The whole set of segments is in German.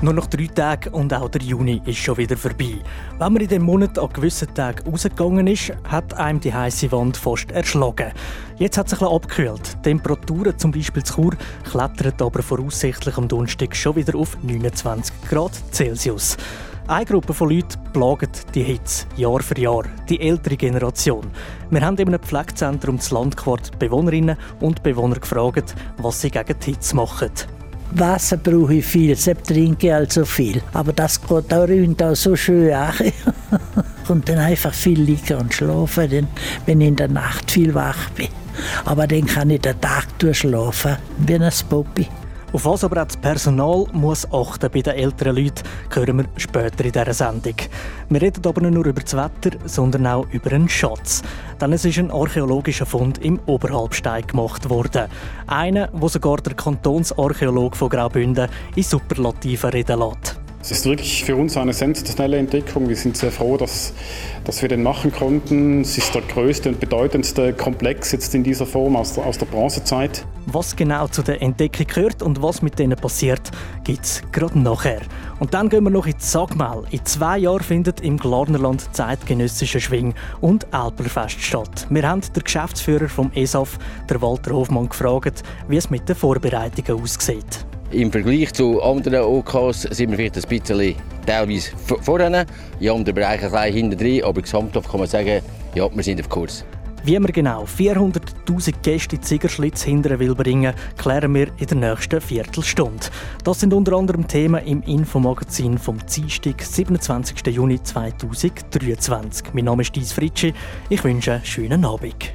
Nur noch drei Tage und auch der Juni ist schon wieder vorbei. Wenn man in dem Monat an gewissen Tagen rausgegangen ist, hat einem die heiße Wand fast erschlagen. Jetzt hat es bisschen abgekühlt. Temperaturen, zum Beispiel zu Chur, klettern aber voraussichtlich am Donnerstag schon wieder auf 29 Grad Celsius. Eine Gruppe von Leuten plagt die Hitze Jahr für Jahr, die ältere Generation. Wir haben in einem Pflegezentrum zu Landquart Bewohnerinnen und Bewohner gefragt, was sie gegen die Hitze machen. Wasser brauche ich viel, deshalb trinke ich also viel. Aber das geht auch auch so schön an. und dann einfach viel liegen und schlafen, dann, wenn ich in der Nacht viel wach bin. Aber dann kann ich den Tag durchschlafen, wie ein Puppy. Auf was aber auch das Personal muss achten bei den älteren Leuten, hören wir später in dieser Sendung. Wir reden aber nicht nur über das Wetter, sondern auch über einen Schatz. Denn es ist ein archäologischer Fund im Oberhalbstein gemacht worden. Einer, wo sogar der Kantonsarchäolog von Graubünden in Superlativen reden lässt. Es ist wirklich für uns eine sensationelle Entdeckung. Wir sind sehr froh, dass, dass wir den machen konnten. Es ist der größte und bedeutendste Komplex jetzt in dieser Form aus der, aus der Bronzezeit. Was genau zu der Entdeckung gehört und was mit denen passiert, gibt es gerade nachher. Und dann gehen wir noch ins Sagmal. In zwei Jahren findet im Glarnerland zeitgenössische Schwing- und Alperfest statt. Wir haben den Geschäftsführer vom ESAF, der Walter Hofmann, gefragt, wie es mit den Vorbereitungen aussieht. Im Vergleich zu anderen OKs sind wir vielleicht ein bisschen teilweise vorne, in anderen Bereichen ein hinten drin, aber gesamthaft kann man sagen, ja, wir sind auf Kurs. Wie wir genau 400.000 Gäste in Ziegerschlitz hindern will bringen, klären wir in der nächsten Viertelstunde. Das sind unter anderem Themen im Infomagazin vom Dienstag, 27. Juni 2023. Mein Name ist Dies Fritschi. Ich wünsche einen schönen Abend.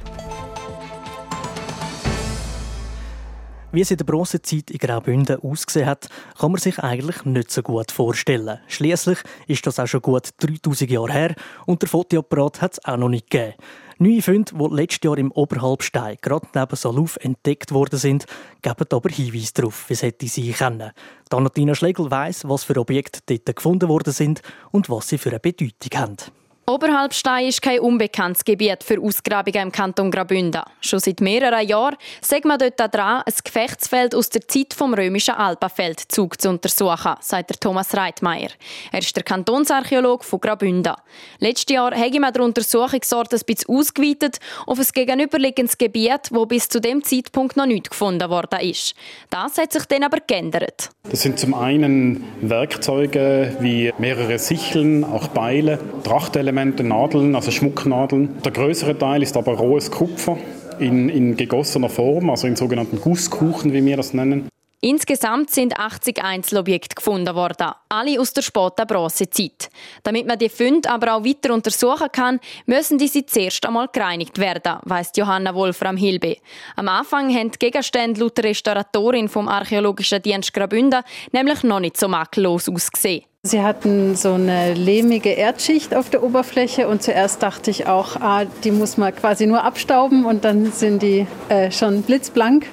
Wie es in der Bronzezeit in Graubünden ausgesehen hat, kann man sich eigentlich nicht so gut vorstellen. Schließlich ist das auch schon gut 3000 Jahre her und der Fotoapparat hat es auch noch nicht gegeben. Neue Funde, die letztes Jahr im Oberhalbstein gerade neben Saluf entdeckt worden sind, geben aber Hinweise darauf, wie es hätte sein können. Schlegel weiss, was für Objekte dort gefunden worden sind und was sie für eine Bedeutung haben. Oberhalbstein ist kein unbekanntes Gebiet für Ausgrabungen im Kanton Graubünden. Schon seit mehreren Jahren sagt man dort dran, ein Gefechtsfeld aus der Zeit vom römischen Alpenfeldzug zu untersuchen, sagt Thomas Reitmeier. Er ist der Kantonsarchäolog von Graubünden. Letztes Jahr habe man den Untersuchungsort ein bisschen ausgeweitet auf ein gegenüberliegendes Gebiet, wo bis zu dem Zeitpunkt noch nicht gefunden worden ist. Das hat sich dann aber geändert. Das sind zum einen Werkzeuge wie mehrere Sicheln, auch Beile, Trachtelemente, Elemente, Nadeln, also Schmucknadeln. Der größere Teil ist aber rohes Kupfer in, in gegossener Form, also in sogenannten Gusskuchen, wie wir das nennen. Insgesamt sind 80 Einzelobjekte gefunden worden, alle aus der späten Bronzezeit. Damit man die Funde aber auch weiter untersuchen kann, müssen diese zuerst einmal gereinigt werden, weiss Johanna Wolfram Hilbe. Am Anfang haben die Gegenstände laut Restauratorin vom Archäologischen Dienst Graubünden nämlich noch nicht so makellos ausgesehen. Sie hatten so eine lehmige Erdschicht auf der Oberfläche und zuerst dachte ich auch, ah, die muss man quasi nur abstauben und dann sind die äh, schon blitzblank.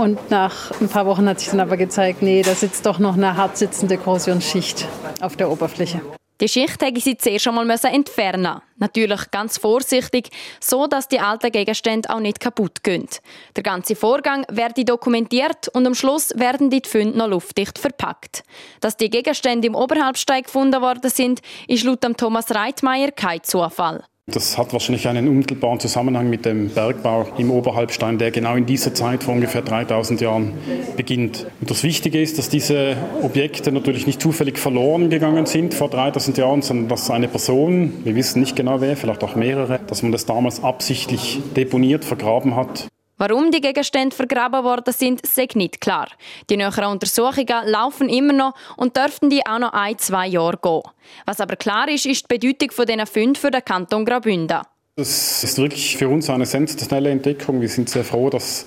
Und nach ein paar Wochen hat sich dann aber gezeigt, nee, da sitzt doch noch eine hart sitzende Korrosionsschicht auf der Oberfläche. Die Schicht hätte sie zuerst einmal entfernen Natürlich ganz vorsichtig, so dass die alten Gegenstände auch nicht kaputt gehen. Der ganze Vorgang werde dokumentiert und am Schluss werden die Funde noch luftdicht verpackt. Dass die Gegenstände im Oberhalbsteig gefunden worden sind, ist laut Thomas Reitmeier kein Zufall. Das hat wahrscheinlich einen unmittelbaren Zusammenhang mit dem Bergbau im Oberhalbstein, der genau in dieser Zeit vor ungefähr 3000 Jahren beginnt. Und das Wichtige ist, dass diese Objekte natürlich nicht zufällig verloren gegangen sind vor 3000 Jahren, sondern dass eine Person, wir wissen nicht genau wer, vielleicht auch mehrere, dass man das damals absichtlich deponiert, vergraben hat Warum die Gegenstände vergraben worden sind, ist nicht klar. Die näheren Untersuchungen laufen immer noch und dürften die auch noch ein, zwei Jahre gehen. Was aber klar ist, ist die Bedeutung dieser Funde für den Kanton Graubünden. Das ist wirklich für uns eine sensationelle Entdeckung. Wir sind sehr froh, dass,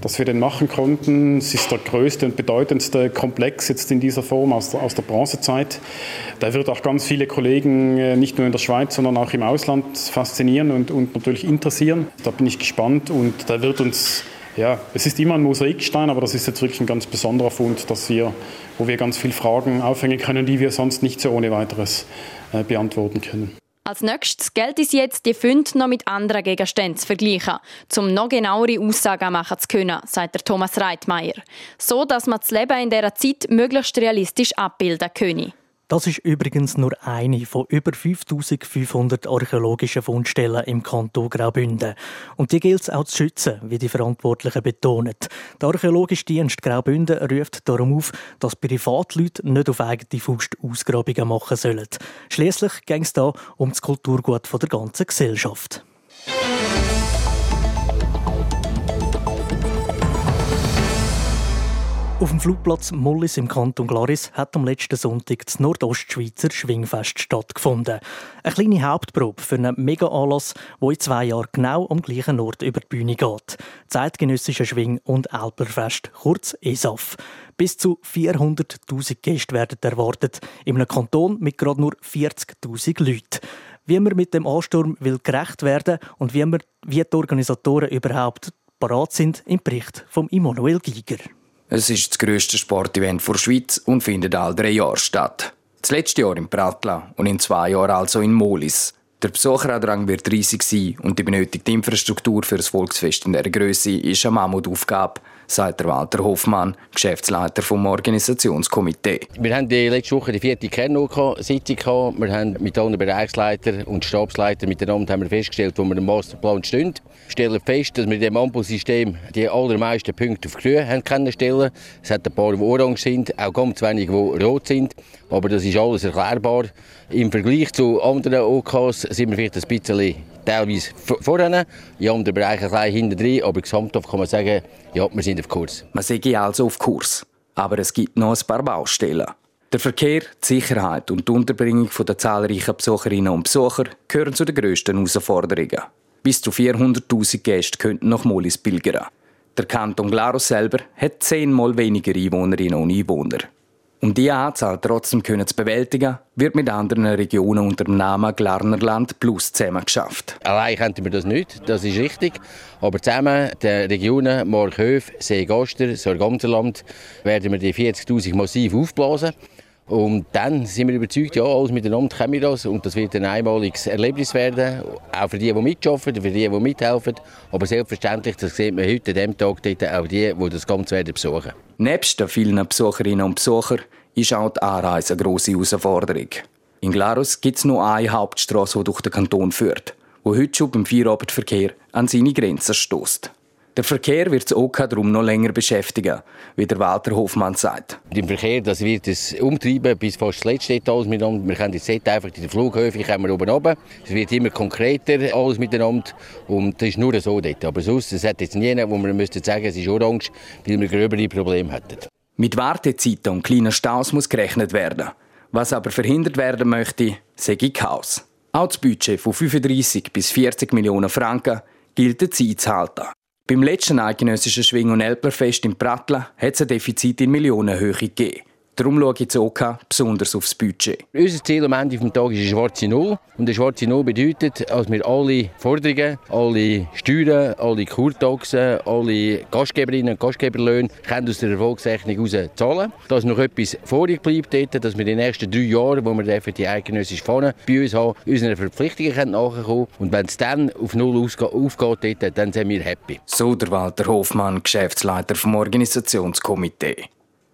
dass wir den machen konnten. Es ist der größte und bedeutendste Komplex jetzt in dieser Form aus der, aus der Bronzezeit. Der wird auch ganz viele Kollegen äh, nicht nur in der Schweiz, sondern auch im Ausland faszinieren und, und natürlich interessieren. Da bin ich gespannt und der wird uns Ja, es ist immer ein Mosaikstein, aber das ist jetzt wirklich ein ganz besonderer Fund, dass wir, wo wir ganz viele Fragen aufhängen können, die wir sonst nicht so ohne weiteres äh, beantworten können. Als nächstes gilt es jetzt, die Funde noch mit anderen Gegenständen zu vergleichen, um noch genauere Aussagen machen zu können, sagt der Thomas Reitmeier. So, dass man das Leben in dieser Zeit möglichst realistisch abbilden könne. Das ist übrigens nur eine von über 5500 archäologischen Fundstellen im Kanton Graubünden. Und die gilt es auch zu schützen, wie die Verantwortlichen betonen. Der Archäologische Dienst Graubünden ruft darum auf, dass Privatleute nicht auf eigene Faust Ausgrabungen machen sollen. Schließlich ging es da um das Kulturgut der ganzen Gesellschaft. Auf dem Flugplatz Mollis im Kanton Glaris hat am letzten Sonntag das Nordostschweizer Schwingfest stattgefunden. Eine kleine Hauptprobe für einen Mega-Anlass, der in zwei Jahren genau am gleichen Ort über die Bühne geht. Zeitgenössische Schwing- und Alperfest, kurz ESAF. Bis zu 400.000 Gäste werden erwartet, in einem Kanton mit gerade nur 40.000 Leuten. Wie man mit dem Ansturm will gerecht werden und wie, man, wie die Organisatoren überhaupt parat sind, im Bericht von Immanuel Giger. Es ist das grösste Sportevent der Schweiz und findet alle drei Jahre statt. Das letzte Jahr in Pratla und in zwei Jahren also in Molis. Der Besucherandrang wird riesig sein und die benötigte Infrastruktur für das Volksfest in dieser Größe ist eine Mammutaufgabe, sagt Walter Hoffmann, Geschäftsleiter vom Organisationskomitee. Wir haben die letzte Woche die vierte Kernsitzung gehabt. Wir haben mit allen Bereichsleitern und Stabsleitern miteinander haben wir festgestellt, wo wir im Masterplan stehen. Wir stellen fest, dass wir in dem Ampelsystem die allermeisten Punkte auf grün haben kennenstellen. Es hat ein paar, die orange sind, auch ganz wenige, die rot sind. Aber das ist alles erklärbar. Im Vergleich zu anderen OKs sind wir vielleicht ein bisschen teilweise vorne, in anderen Bereichen ein bisschen hinten drin, aber gesamthaft kann man sagen, ja, wir sind auf Kurs. Man sei also auf Kurs. Aber es gibt noch ein paar Baustellen. Der Verkehr, die Sicherheit und die Unterbringung der zahlreichen Besucherinnen und Besucher gehören zu den grössten Herausforderungen. Bis zu 400.000 Gäste könnten nach Molis pilgern. Der Kanton Glarus selber hat zehnmal weniger Einwohnerinnen und Einwohner. Um diese Anzahl trotzdem zu bewältigen, wird mit anderen Regionen unter dem Namen Glarnerland Plus zusammen geschafft. Allein könnten wir das nicht, das ist richtig. Aber zusammen den Regionen Morghöf, Seegaster, Sorgamterland werden wir die 40'000 massiv aufblasen. Und dann sind wir überzeugt, ja, alles miteinander können wir das. Und das wird ein einmaliges Erlebnis werden. Auch für die, die mitarbeiten, für die, die mithelfen. Aber selbstverständlich, das sieht man heute an diesem Tag, dort auch die, die das Ganze werden besuchen. Nebst den vielen Besucherinnen und Besuchern ist auch die Anreise eine grosse Herausforderung. In Glarus gibt es nur eine Hauptstraße, die durch den Kanton führt, wo heute schon beim Feierabendverkehr an seine Grenzen stößt. Der Verkehr wird das OK darum noch länger beschäftigen, wie der Walter Hofmann sagt. Im Verkehr das wird es umtreiben bis fast das letzte alles miteinander. Wir können jetzt nicht einfach in den Flughäfen kommen oben runter. Es wird immer konkreter alles miteinander und das ist nur so dort. Aber sonst, es hat jetzt nie, wo man müsste sagen, es ist orange, weil wir gröbere Probleme hätten. Mit Wartezeiten und kleinen Staus muss gerechnet werden. Was aber verhindert werden möchte, sage Chaos. Auch das Budget von 35 bis 40 Millionen Franken gilt es einzuhalten. Beim letzten eidgenössischen Schwing- und Elperfest in Prattla hat es ein Defizit in Millionenhöhe gegeben. Darum schaue ich jetzt auch besonders aufs Budget. Unser Ziel am Ende des Tages ist eine schwarze Null. Und eine schwarze Null bedeutet, dass wir alle Forderungen, alle Steuern, alle Kurtaxen, alle Gastgeberinnen und Gastgeberlöhne können aus der Erfolgsrechnung heraus zahlen. Dass noch etwas vorig bleibt, dort, dass wir in den nächsten drei Jahren, wo wir die eidgenössische Fahne bei uns haben, unseren Verpflichtungen nachkommen können. Und wenn es dann auf Null aufgeht, dort, dann sind wir happy. So der Walter Hofmann, Geschäftsleiter vom Organisationskomitee.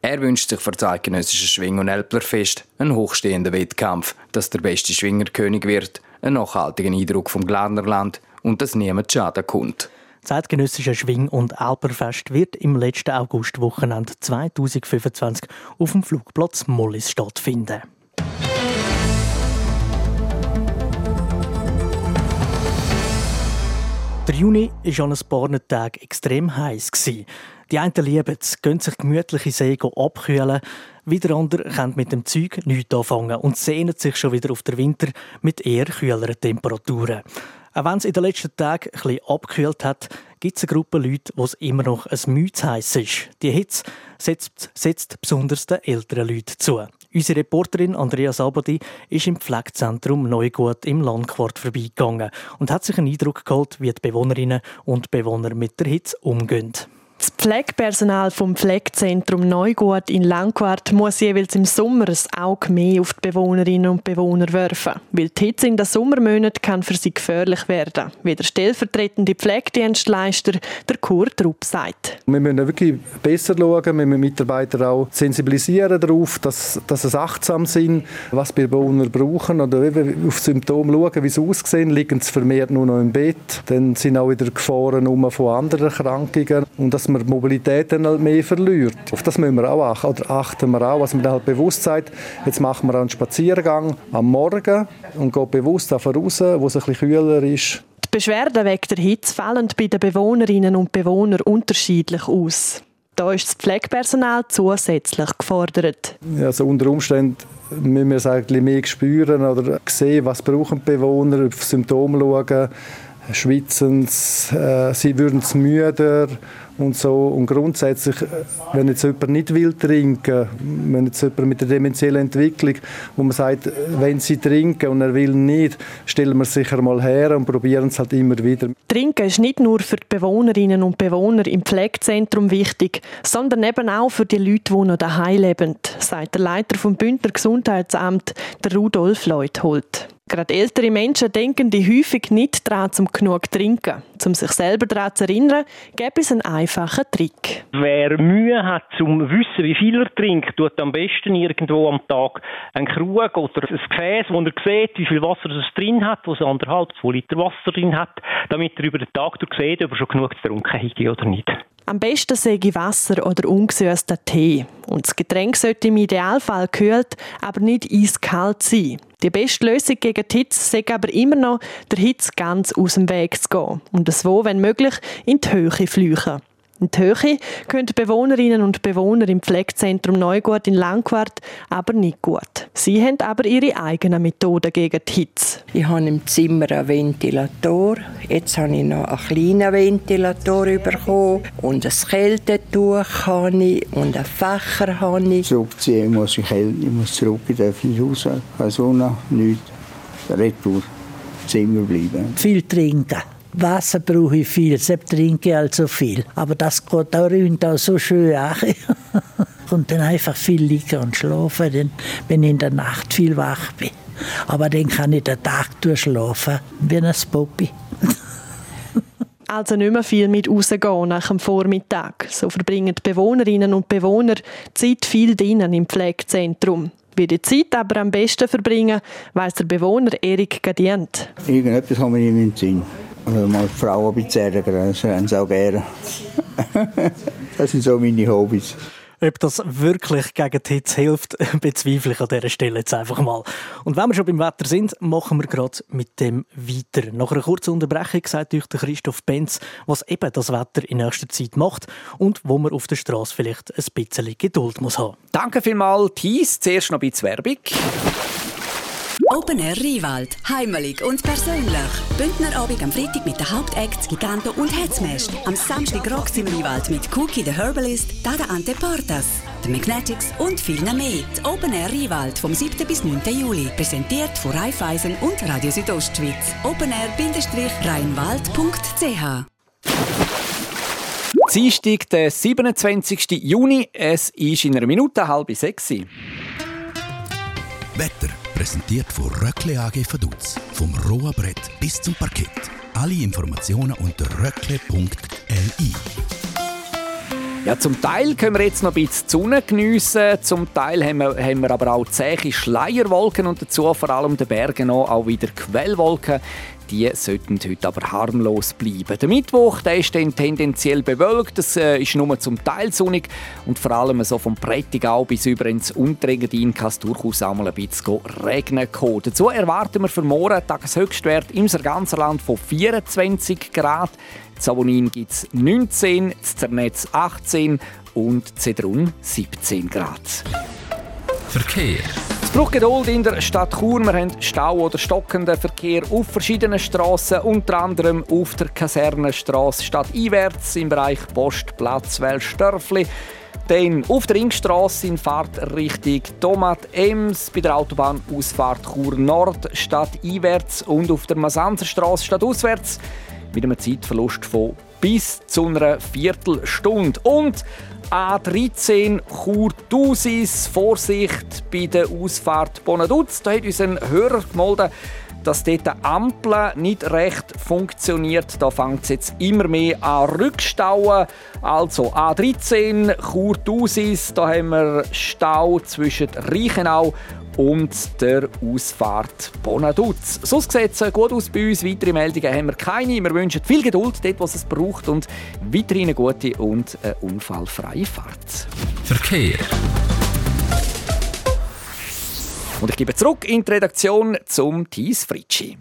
Er wünscht sich für das eidgenössische Schwing- und Elplerfest einen hochstehenden Wettkampf, dass der beste Schwingerkönig wird, einen nachhaltigen Eindruck vom Glarnerland und dass niemand Schaden kommt. Das eidgenössische Schwing- und Alperfest wird im letzten Augustwochenende 2025 auf dem Flugplatz Mollis stattfinden. Der Juni war an ein paar Tagen extrem heiß. Die einen lieben es, gehen sich gemütlich in See abkühlen. Wieder andere können mit dem Zeug nichts anfangen und sehnen sich schon wieder auf den Winter mit eher kühleren Temperaturen. Auch wenn es in den letzten Tagen bisschen abgekühlt hat, gibt es eine Gruppe Leute, wo es immer noch ein Mühe heiß ist. Die Hitze setzt, setzt besonders den älteren Leuten zu. Unsere Reporterin Andrea Sabodi ist im Pflegezentrum Neugut im Landquart vorbeigegangen und hat sich einen Eindruck geholt, wie die Bewohnerinnen und Bewohner mit der Hitze umgehen. Pflegepersonal vom Pflegezentrum Neugut in Langquart muss jeweils im Sommer ein Auge mehr auf die Bewohnerinnen und Bewohner werfen, weil die Hitze in den Sommermonaten kann für sie gefährlich werden, wie der stellvertretende Pflegedienstleister der Kurt Rupp sagt. Wir müssen wirklich besser schauen, wir müssen Mitarbeiter auch sensibilisieren darauf, dass, dass sie achtsam sind, was die Bewohner brauchen. Oder auf Symptome schauen, wie sie aussehen, liegen sie vermehrt nur noch im Bett, dann sind auch wieder Gefahren von anderen Erkrankungen. Und das man die Mobilität dann halt mehr verliert. Auf das müssen wir auch achten, oder achten wir auch, was man dann halt bewusst sagt, jetzt machen wir einen Spaziergang am Morgen und gehen bewusst davon raus, wo es ein bisschen kühler ist. Die Beschwerden wegen der Hitze fallen bei den Bewohnerinnen und Bewohnern unterschiedlich aus. Da ist das Pflegepersonal zusätzlich gefordert. Also unter Umständen müssen wir es eigentlich mehr spüren oder sehen, was brauchen die Bewohner, auf Symptome schauen, schwitzen äh, sie würden es müder und so. Und grundsätzlich, äh, wenn jetzt jemand nicht will trinken, wenn jetzt jemand mit der dementiellen Entwicklung, wo man sagt, äh, wenn sie trinken und er will nicht, stellen wir es sicher mal her und probieren es halt immer wieder. Trinken ist nicht nur für die Bewohnerinnen und Bewohner im Pflegezentrum wichtig, sondern eben auch für die Leute, die noch daheim leben, sagt der Leiter vom Bündner Gesundheitsamt, der Rudolf Leuthold. Gerade ältere Menschen denken die häufig nicht daran, um genug zu trinken. Um sich selber daran zu erinnern, gäbe es einen einfachen Trick. Wer Mühe hat, um zu wissen, wie viel er trinkt, tut am besten irgendwo am Tag einen Krug oder ein Gefäß, wo er sieht, wie viel Wasser es drin hat, wo es anderthalb, zwei Liter Wasser drin hat, damit er über den Tag sieht, ob er schon genug getrunken hat oder nicht. Am besten säge Wasser oder ungesüßter Tee. Und das Getränk sollte im Idealfall kühlt, aber nicht eiskalt sein. Die beste Lösung gegen die Hitze ist aber immer noch, der Hitze ganz aus dem Weg zu gehen und wo, wenn möglich, in die Höhe flüchen. In die Höhe können Bewohnerinnen und Bewohner im Pflegezentrum Neugut in Langquart aber nicht gut. Sie haben aber ihre eigenen Methoden gegen die Hitze. Ich habe im Zimmer einen Ventilator. Jetzt habe ich noch einen kleinen Ventilator bekommen. Und ein Kältetuch habe ich und einen Fächer habe ich. Zurückziehen muss ich, ich muss zurück, ich darf nicht raus. Keine Sonne, nichts. Retour. Zimmer bleiben. Viel trinken. Wasser brauche ich viel, deshalb trinke ich also viel. Aber das geht auch rund auch so schön an. und dann einfach viel liegen und schlafen, wenn ich in der Nacht viel wach bin. Aber dann kann ich den Tag durchschlafen, wie ein Poppy. also nicht mehr viel mit rausgehen nach dem Vormittag. So verbringen die Bewohnerinnen und Bewohner Zeit viel drinnen im Pflegezentrum. Wie die Zeit aber am besten verbringen, weiss der Bewohner Erik Gadient. Irgendetwas haben wir nicht im Sinn. Oder mal die Frau ein bisschen ärgern, das haben sie auch gerne. das sind so meine Hobbys. Ob das wirklich gegen die Hitze hilft, bezweifle ich an dieser Stelle jetzt einfach mal. Und wenn wir schon beim Wetter sind, machen wir gerade mit dem weiter. Nach einer kurzen Unterbrechung sagt euch der Christoph Benz, was eben das Wetter in nächster Zeit macht und wo man auf der Straße vielleicht ein bisschen Geduld muss haben. Danke vielmals, Thies. Zuerst noch ein bisschen Werbung. Open Air Riewald. Heimelig und persönlich. Bündnerabend am Freitag mit den Hauptacts Giganto und Hetzmest. Am Samstag Rocks im Riewald mit Cookie the Herbalist, Dada Ante Portas, The Magnetics und vielen mehr. Die Open Air Riewald vom 7. bis 9. Juli. Präsentiert von Raiffeisen und Radio Südostschweiz. openair-rheinwald.ch Dienstag, der 27. Juni. Es ist in einer Minute halb sechs. Wetter präsentiert von Röckle AG Vaduz. Vom rohen Brett bis zum Parkett. Alle Informationen unter röckle.li. Ja, zum Teil können wir jetzt noch ein bisschen Sonne geniessen, zum Teil haben wir, haben wir aber auch zähe Schleierwolken und dazu vor allem den Bergen noch auch wieder Quellwolken die sollten heute aber harmlos bleiben. Der Mittwoch der ist dann tendenziell bewölkt, es äh, ist nur zum Teil sonnig und vor allem so vom Prättigau bis über ins Unterengadin kann es durchaus auch mal ein bisschen regnen kommen. Dazu erwarten wir für morgen Tageshöchstwert im ganzen Land von 24 Grad. In Savonin gibt es 19, in Zernetz 18 und Zedrun 17 Grad. Verkehr. Es braucht Geduld in der Stadt Chur. Wir haben Stau oder stockenden Verkehr auf verschiedenen Strassen, unter anderem auf der Kasernenstraße stadteinwärts im Bereich Postplatz Welsdörfli. Dann auf der Ringstrasse in Fahrtrichtung Tomat Ems, bei der Autobahnausfahrt Chur Nord statt einwärts und auf der Masanzerstraße statt auswärts mit einem Zeitverlust von bis zu einer Viertelstunde. Und A13 Chur Dusis, Vorsicht bei der Ausfahrt Bonaduz. Da hat uns ein Hörer gemeldet, dass dort die Ampel nicht recht funktioniert. Da fängt es jetzt immer mehr an Rückstauen. Also A13 Chur Dusis, da haben wir Stau zwischen Reichenau und der Ausfahrt Bonaduz. Sonst sieht es gut aus bei uns. Weitere Meldungen haben wir keine. Wir wünschen viel Geduld dort, was es braucht und weiterhin eine gute und eine unfallfreie Fahrt. Verkehr. Und ich gebe zurück in die Redaktion zum Thies Fritschi.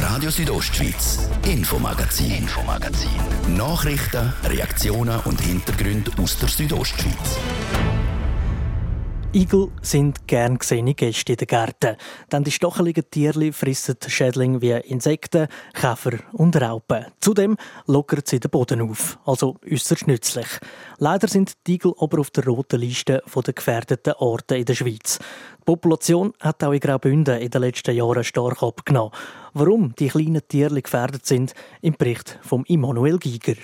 Radio Südostschweiz, Infomagazin, Infomagazin. Nachrichten, Reaktionen und Hintergründe aus der Südostschweiz. Igel sind gern gesehene Gäste in den Gärten, denn die stocheligen Tierli fressen Schädlinge wie Insekten, Käfer und Raupen. Zudem lockern sie den Boden auf, also äußerst nützlich. Leider sind die Igel aber auf der roten Liste der gefährdeten Orte in der Schweiz. Die Population hat auch in Graubünden in den letzten Jahren stark abgenommen. Warum die kleinen Tierli gefährdet sind, im Bericht von Immanuel Giger.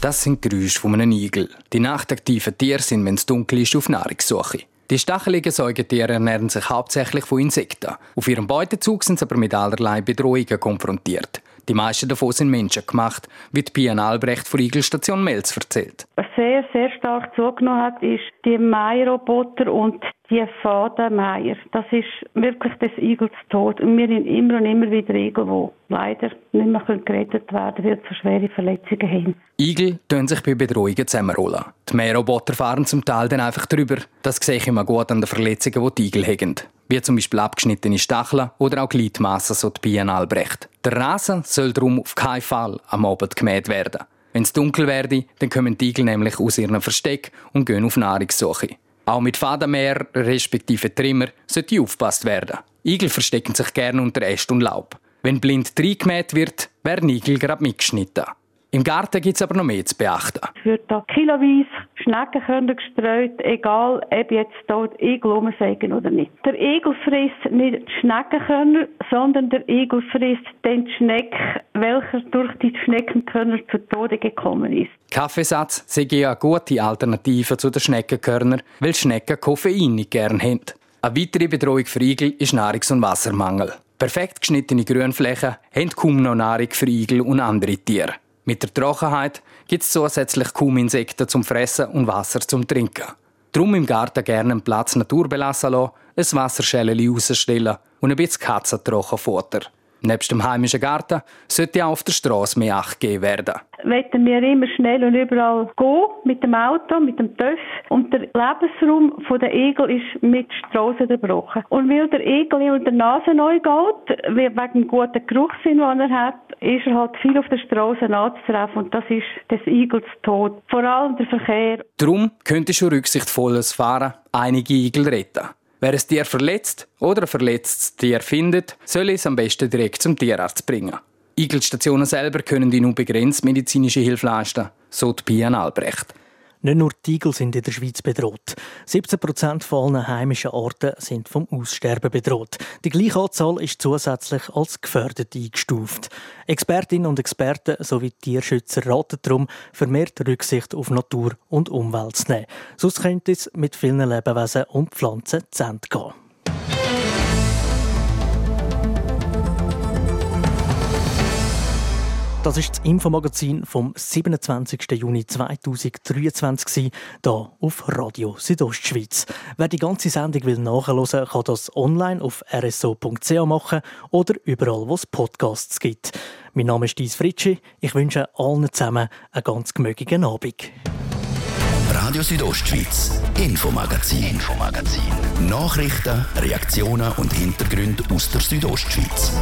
Das sind die Geräusche von einem Igel. Die nachtaktiven Tiere sind, wenn es dunkel ist, auf Nahrungssuche. Die stacheligen Säugetiere ernähren sich hauptsächlich von Insekten. Auf ihrem Beutezug sind sie aber mit allerlei Bedrohungen konfrontiert. Die meisten davon sind menschengemacht, wie die Pian Albrecht von Igelstation Melz erzählt. Was sehr, sehr stark zugenommen hat, ist die Mairoboter und die Fadenmeier. Das ist wirklich des Igels Tod. Und wir haben immer und immer wieder Igel, die leider nicht mehr gerettet werden können, weil sie schwere Verletzungen haben. Igel tun sich bei Bedrohungen zusammenrollen. Die Mähroboter fahren zum Teil dann einfach drüber. Das sehe ich immer gut an den Verletzungen, die die Igel haben. Wie zum Beispiel abgeschnittene Stacheln oder auch Gliedmassen, so die Bienen Albrecht. Der Rasen soll darum auf keinen Fall am Abend gemäht werden. Wenn es dunkel werde, dann kommen die Igel nämlich aus ihrem Versteck und gehen auf Nahrungssuche. Auch mit Fadenmäher respektive Trimmer sollte aufgepasst werden. Igel verstecken sich gerne unter Äst und Laub. Wenn blind reingemäht wird, werden Igel gerade mitgeschnitten. Im Garten gibt es aber noch mehr zu beachten. Es wird da kiloweise Schneckenkörner gestreut, egal ob jetzt dort Igel rumsägen oder nicht. Der Igel frisst nicht die Schneckenkörner, sondern der Igel frisst den Schneck, welcher durch die Schneckenkörner zu Tode gekommen ist. Kaffeesatz sei ja eine gute Alternative zu den Schneckenkörnern, weil Schnecken Koffein nicht gern haben. Eine weitere Bedrohung für Igel ist Nahrungs- und Wassermangel. Perfekt geschnittene Grünflächen haben kaum noch Nahrung für Igel und andere Tiere. Mit der Trockenheit gibt es zusätzlich kaum Insekten zum Fressen und Wasser zum Trinken. Drum im Garten gerne einen Platz Natur belassen lassen, ein Wasserschälchen rausstellen und ein bisschen Katzentrockenfutter. Nebst dem heimischen Garten sollte auch auf der Straße mehr Acht gegeben werden. Wollen wir immer schnell und überall gehen mit dem Auto, mit dem TÜV. Und der Lebensraum der Igel ist mit Straßen gebrochen. Und weil der Igel in der Nase neu geht, wegen dem guten Geruchssinn, den er hat, ist er halt viel auf der Straße anzutreffen. Und das ist des Igels Tod. Vor allem der Verkehr. Darum könnte schon rücksichtsvolles Fahren einige Igel retten. Wer ein Tier verletzt oder ein verletztes Tier findet, soll es am besten direkt zum Tierarzt bringen. Igelstationen selber können die nur begrenzt medizinische Hilfe leisten, so die Pian Albrecht. Nicht nur die Igel sind in der Schweiz bedroht. 17 Prozent von allen heimischen Arten sind vom Aussterben bedroht. Die gleiche Anzahl ist zusätzlich als gefördert eingestuft. Expertinnen und Experten sowie Tierschützer raten darum, vermehrt Rücksicht auf Natur und Umwelt zu nehmen. Sonst könnte es mit vielen Lebewesen und Pflanzen zu Ende gehen. Das ist das Infomagazin vom 27. Juni 2023 hier auf Radio Südostschweiz. Wer die ganze Sendung will nachhören, kann das online auf rso.ch machen oder überall, wo es Podcasts gibt. Mein Name ist Dies Fritschi. Ich wünsche allen zusammen einen ganz gemögigen Abend. Radio Südostschweiz, Infomagazin, Infomagazin. Nachrichten, Reaktionen und Hintergründe aus der Südostschweiz.